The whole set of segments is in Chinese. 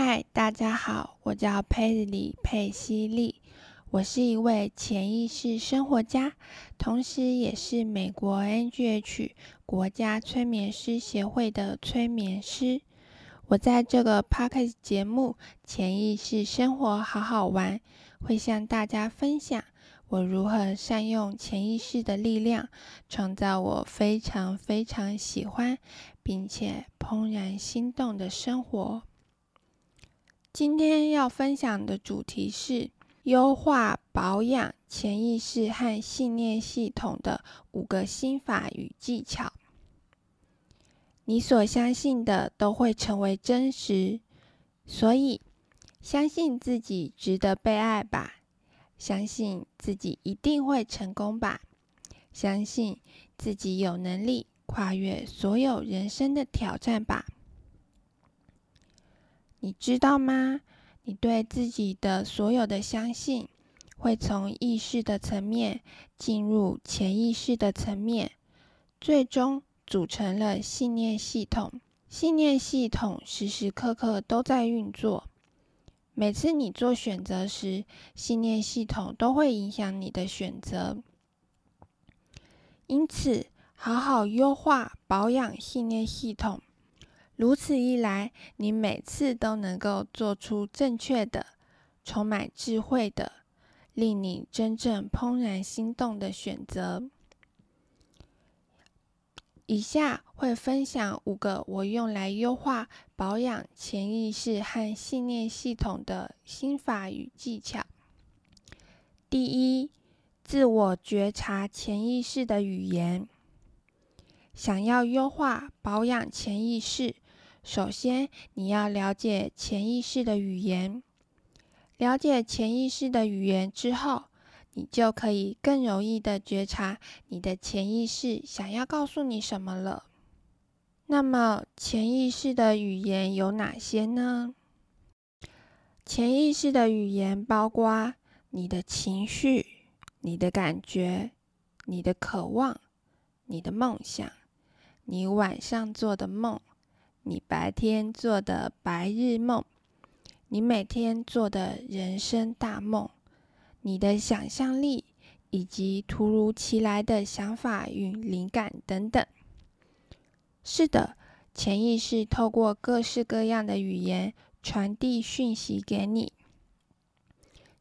嗨，大家好，我叫佩里佩西利，我是一位潜意识生活家，同时也是美国 NGH 国家催眠师协会的催眠师。我在这个 podcast 节目《潜意识生活好好玩》，会向大家分享我如何善用潜意识的力量，创造我非常非常喜欢并且怦然心动的生活。今天要分享的主题是优化保养潜意识和信念系统的五个心法与技巧。你所相信的都会成为真实，所以相信自己值得被爱吧，相信自己一定会成功吧，相信自己有能力跨越所有人生的挑战吧。你知道吗？你对自己的所有的相信，会从意识的层面进入潜意识的层面，最终。组成了信念系统，信念系统时时刻刻都在运作。每次你做选择时，信念系统都会影响你的选择。因此，好好优化保养信念系统，如此一来，你每次都能够做出正确的、充满智慧的、令你真正怦然心动的选择。以下会分享五个我用来优化保养潜意识和信念系统的心法与技巧。第一，自我觉察潜意识的语言。想要优化保养潜意识，首先你要了解潜意识的语言。了解潜意识的语言之后，你就可以更容易的觉察你的潜意识想要告诉你什么了。那么，潜意识的语言有哪些呢？潜意识的语言包括你的情绪、你的感觉、你的渴望、你的梦想、你晚上做的梦、你白天做的白日梦、你每天做的人生大梦。你的想象力以及突如其来的想法与灵感等等。是的，潜意识透过各式各样的语言传递讯息给你，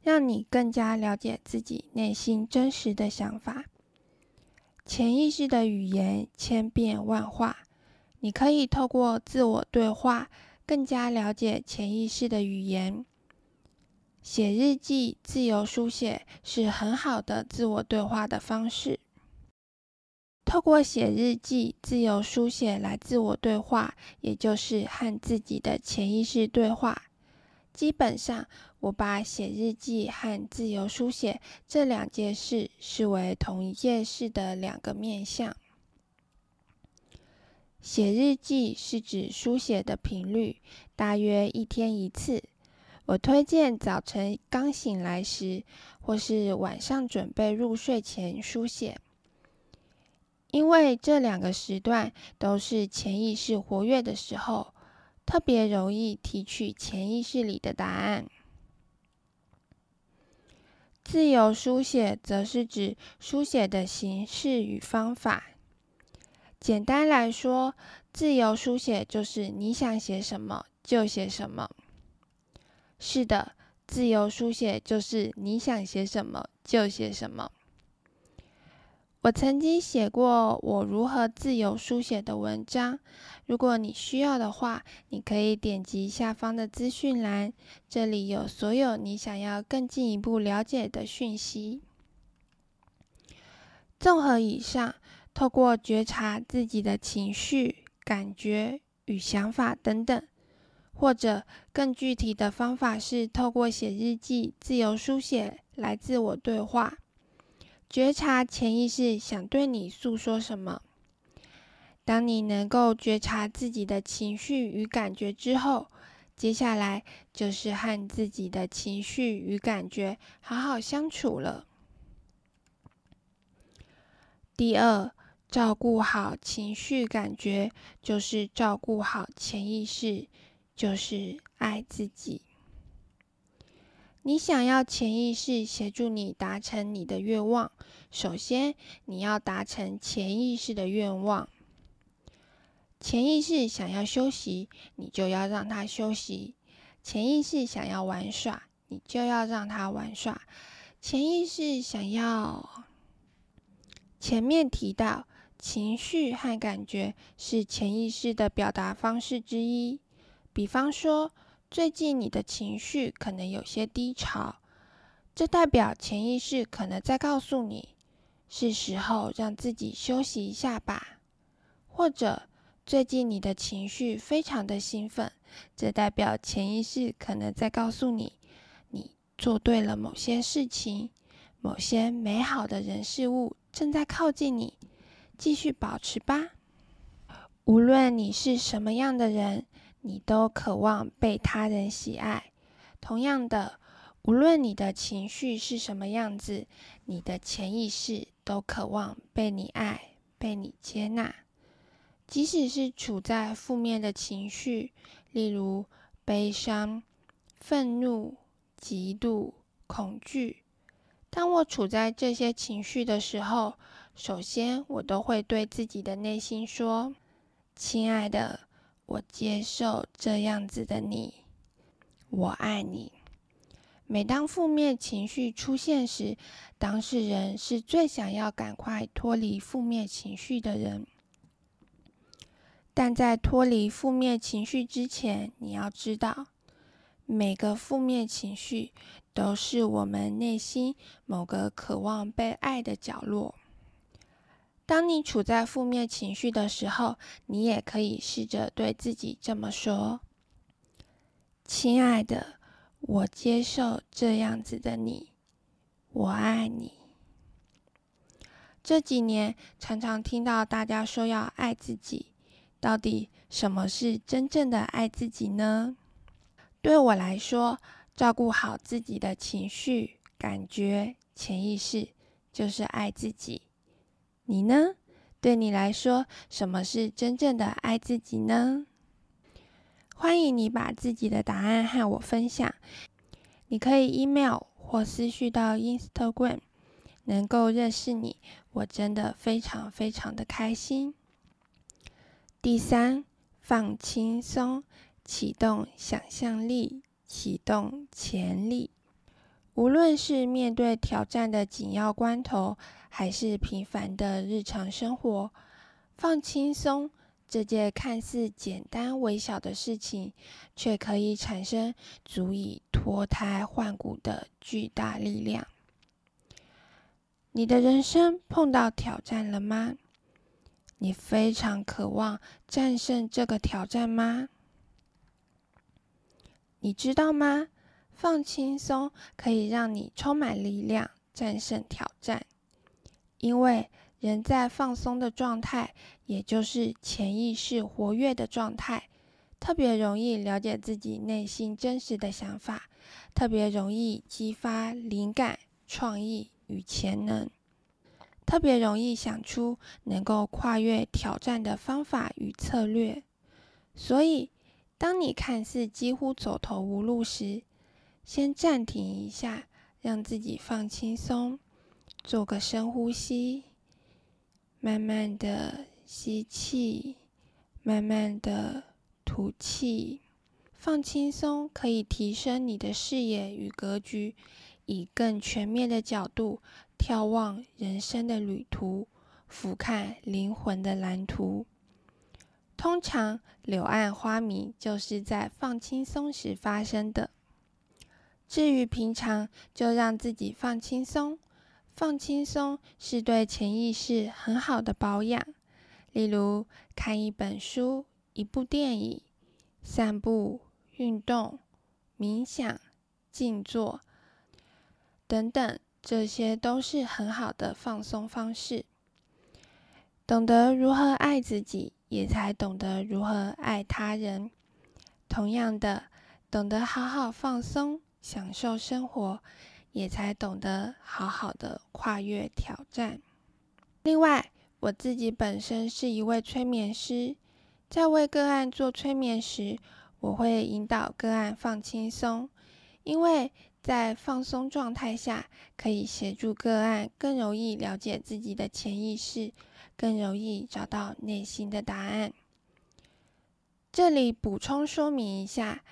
让你更加了解自己内心真实的想法。潜意识的语言千变万化，你可以透过自我对话，更加了解潜意识的语言。写日记、自由书写是很好的自我对话的方式。透过写日记、自由书写来自我对话，也就是和自己的潜意识对话。基本上，我把写日记和自由书写这两件事视为同一件事的两个面向。写日记是指书写的频率，大约一天一次。我推荐早晨刚醒来时，或是晚上准备入睡前书写，因为这两个时段都是潜意识活跃的时候，特别容易提取潜意识里的答案。自由书写则是指书写的形式与方法。简单来说，自由书写就是你想写什么就写什么。是的，自由书写就是你想写什么就写什么。我曾经写过我如何自由书写的文章，如果你需要的话，你可以点击下方的资讯栏，这里有所有你想要更进一步了解的讯息。综合以上，透过觉察自己的情绪、感觉与想法等等。或者更具体的方法是透过写日记、自由书写来自我对话，觉察潜意识想对你诉说什么。当你能够觉察自己的情绪与感觉之后，接下来就是和自己的情绪与感觉好好相处了。第二，照顾好情绪感觉，就是照顾好潜意识。就是爱自己。你想要潜意识协助你达成你的愿望，首先你要达成潜意识的愿望。潜意识想要休息，你就要让他休息；潜意识想要玩耍，你就要让他玩耍；潜意识想要……前面提到，情绪和感觉是潜意识的表达方式之一。比方说，最近你的情绪可能有些低潮，这代表潜意识可能在告诉你，是时候让自己休息一下吧。或者，最近你的情绪非常的兴奋，这代表潜意识可能在告诉你，你做对了某些事情，某些美好的人事物正在靠近你，继续保持吧。无论你是什么样的人。你都渴望被他人喜爱。同样的，无论你的情绪是什么样子，你的潜意识都渴望被你爱、被你接纳。即使是处在负面的情绪，例如悲伤、愤怒、嫉妒、恐惧，当我处在这些情绪的时候，首先我都会对自己的内心说：“亲爱的。”我接受这样子的你，我爱你。每当负面情绪出现时，当事人是最想要赶快脱离负面情绪的人。但在脱离负面情绪之前，你要知道，每个负面情绪都是我们内心某个渴望被爱的角落。当你处在负面情绪的时候，你也可以试着对自己这么说：“亲爱的，我接受这样子的你，我爱你。”这几年常常听到大家说要爱自己，到底什么是真正的爱自己呢？对我来说，照顾好自己的情绪、感觉、潜意识，就是爱自己。你呢？对你来说，什么是真正的爱自己呢？欢迎你把自己的答案和我分享。你可以 email 或私讯到 Instagram。能够认识你，我真的非常非常的开心。第三，放轻松，启动想象力，启动潜力。无论是面对挑战的紧要关头。还是平凡的日常生活，放轻松，这件看似简单微小的事情，却可以产生足以脱胎换骨的巨大力量。你的人生碰到挑战了吗？你非常渴望战胜这个挑战吗？你知道吗？放轻松可以让你充满力量，战胜挑战。因为人在放松的状态，也就是潜意识活跃的状态，特别容易了解自己内心真实的想法，特别容易激发灵感、创意与潜能，特别容易想出能够跨越挑战的方法与策略。所以，当你看似几乎走投无路时，先暂停一下，让自己放轻松。做个深呼吸，慢慢的吸气，慢慢的吐气，放轻松，可以提升你的视野与格局，以更全面的角度眺望人生的旅途，俯瞰灵魂的蓝图。通常柳暗花明就是在放轻松时发生的。至于平常，就让自己放轻松。放轻松是对潜意识很好的保养，例如看一本书、一部电影、散步、运动、冥想、静坐等等，这些都是很好的放松方式。懂得如何爱自己，也才懂得如何爱他人。同样的，懂得好好放松，享受生活。也才懂得好好的跨越挑战。另外，我自己本身是一位催眠师，在为个案做催眠时，我会引导个案放轻松，因为在放松状态下，可以协助个案更容易了解自己的潜意识，更容易找到内心的答案。这里补充说明一下，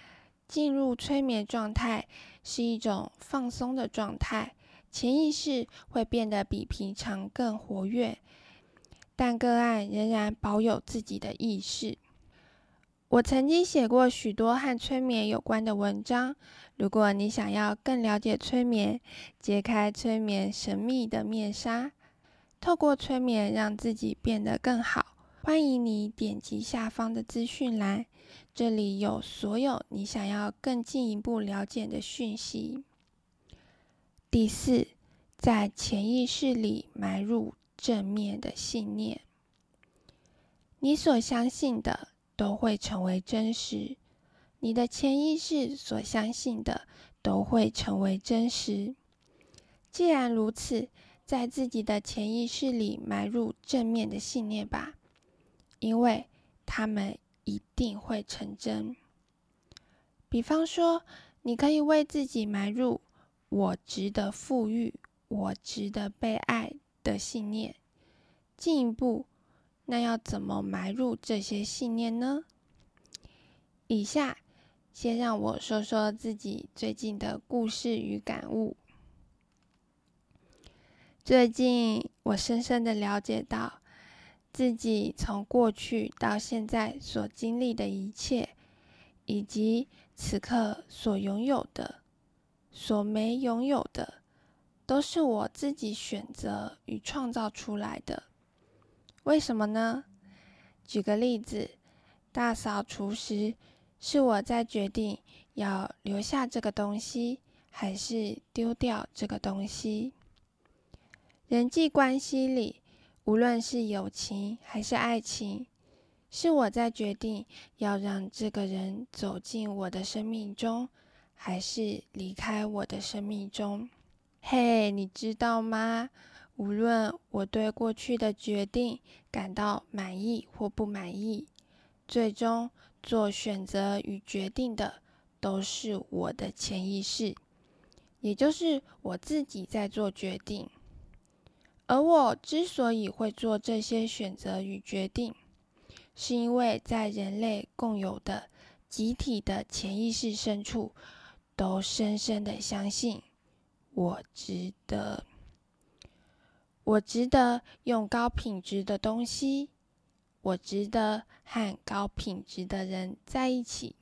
进入催眠状态是一种放松的状态，潜意识会变得比平常更活跃，但个案仍然保有自己的意识。我曾经写过许多和催眠有关的文章。如果你想要更了解催眠，揭开催眠神秘的面纱，透过催眠让自己变得更好，欢迎你点击下方的资讯栏，这里有所有你想要更进一步了解的讯息。第四，在潜意识里埋入正面的信念，你所相信的。都会成为真实，你的潜意识所相信的都会成为真实。既然如此，在自己的潜意识里埋入正面的信念吧，因为他们一定会成真。比方说，你可以为自己埋入“我值得富裕，我值得被爱”的信念。进一步。那要怎么埋入这些信念呢？以下先让我说说自己最近的故事与感悟。最近我深深的了解到，自己从过去到现在所经历的一切，以及此刻所拥有的、所没拥有的，都是我自己选择与创造出来的。为什么呢？举个例子，大扫除时，是我在决定要留下这个东西，还是丢掉这个东西。人际关系里，无论是友情还是爱情，是我在决定要让这个人走进我的生命中，还是离开我的生命中。嘿，你知道吗？无论我对过去的决定感到满意或不满意，最终做选择与决定的都是我的潜意识，也就是我自己在做决定。而我之所以会做这些选择与决定，是因为在人类共有的集体的潜意识深处，都深深的相信我值得。我值得用高品质的东西，我值得和高品质的人在一起。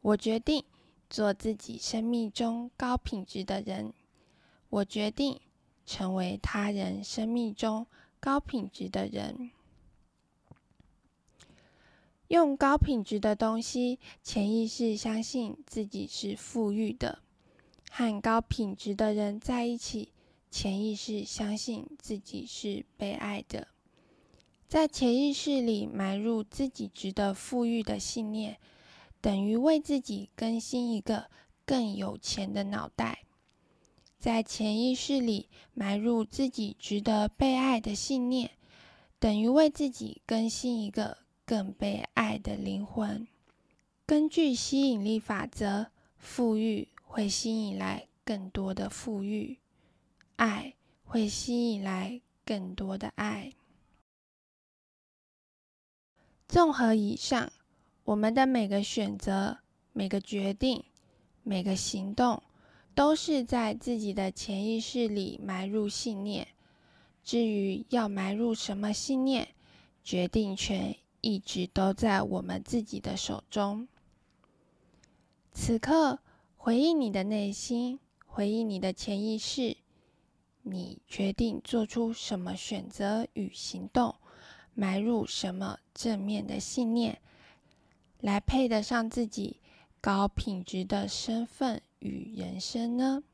我决定做自己生命中高品质的人，我决定成为他人生命中高品质的人。用高品质的东西，潜意识相信自己是富裕的，和高品质的人在一起。潜意识相信自己是被爱的，在潜意识里埋入自己值得富裕的信念，等于为自己更新一个更有钱的脑袋。在潜意识里埋入自己值得被爱的信念，等于为自己更新一个更被爱的灵魂。根据吸引力法则，富裕会吸引来更多的富裕。爱会吸引来更多的爱。综合以上，我们的每个选择、每个决定、每个行动，都是在自己的潜意识里埋入信念。至于要埋入什么信念，决定权一直都在我们自己的手中。此刻，回应你的内心，回应你的潜意识。你决定做出什么选择与行动，埋入什么正面的信念，来配得上自己高品质的身份与人生呢？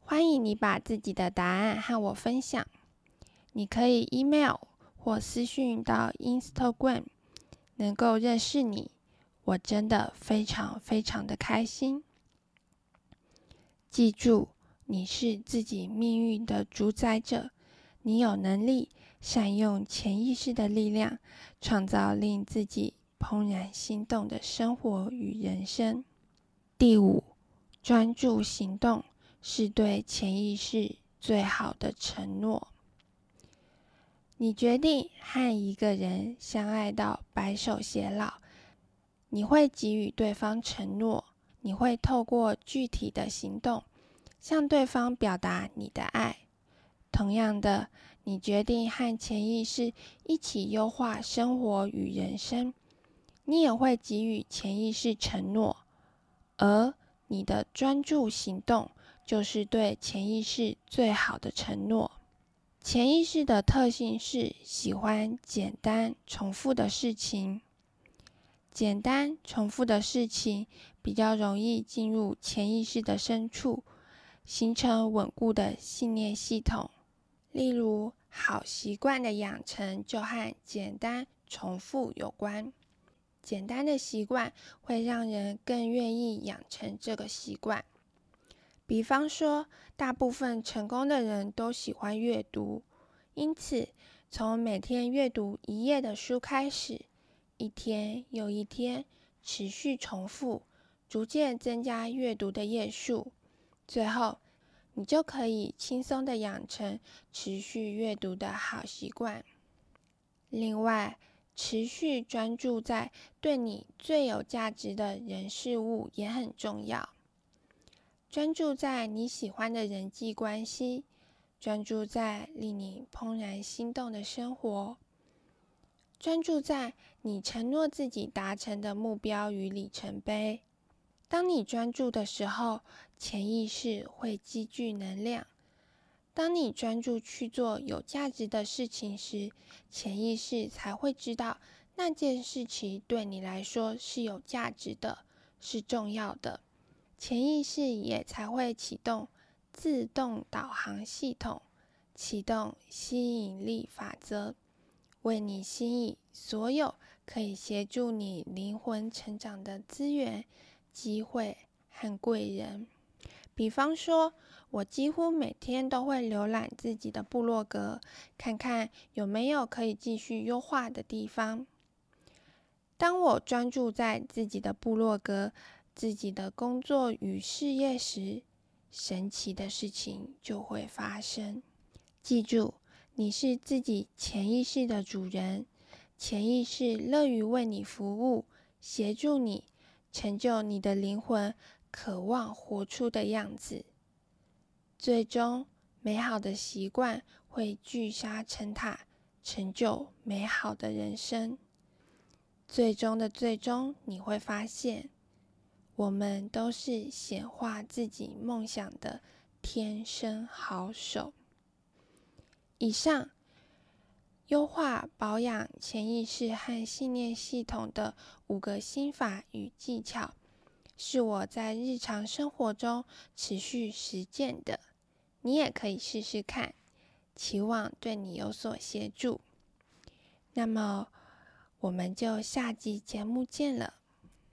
欢迎你把自己的答案和我分享。你可以 email 或私讯到 Instagram，能够认识你，我真的非常非常的开心。记住。你是自己命运的主宰者，你有能力善用潜意识的力量，创造令自己怦然心动的生活与人生。第五，专注行动是对潜意识最好的承诺。你决定和一个人相爱到白首偕老，你会给予对方承诺，你会透过具体的行动向对方表达你的爱。同样的，你决定和潜意识一起优化生活与人生，你也会给予潜意识承诺，而你的专注行动就是对潜意识最好的承诺。潜意识的特性是喜欢简单重复的事情，简单重复的事情比较容易进入潜意识的深处，形成稳固的信念系统。例如，好习惯的养成就和简单重复有关。简单的习惯会让人更愿意养成这个习惯。比方说，大部分成功的人都喜欢阅读，因此从每天阅读一页的书开始，一天又一天持续重复，逐渐增加阅读的页数，最后。你就可以轻松的养成持续阅读的好习惯。另外，持续专注在对你最有价值的人事物也很重要。专注在你喜欢的人际关系，专注在令你怦然心动的生活，专注在你承诺自己达成的目标与里程碑。当你专注的时候，潜意识会积聚能量。当你专注去做有价值的事情时，潜意识才会知道那件事情对你来说是有价值的，是重要的。潜意识也才会启动自动导航系统，启动吸引力法则，为你吸引所有可以协助你灵魂成长的资源。机会和贵人，比方说，我几乎每天都会浏览自己的部落格，看看有没有可以继续优化的地方。当我专注在自己的部落格、自己的工作与事业时，神奇的事情就会发生。记住，你是自己潜意识的主人，潜意识乐于为你服务，协助你。成就你的灵魂渴望活出的样子，最终美好的习惯会聚沙成塔，成就美好的人生。最终的最终，你会发现，我们都是显化自己梦想的天生好手。以上。优化保养潜意识和信念系统的五个心法与技巧，是我在日常生活中持续实践的。你也可以试试看，期望对你有所协助。那么，我们就下集节目见了。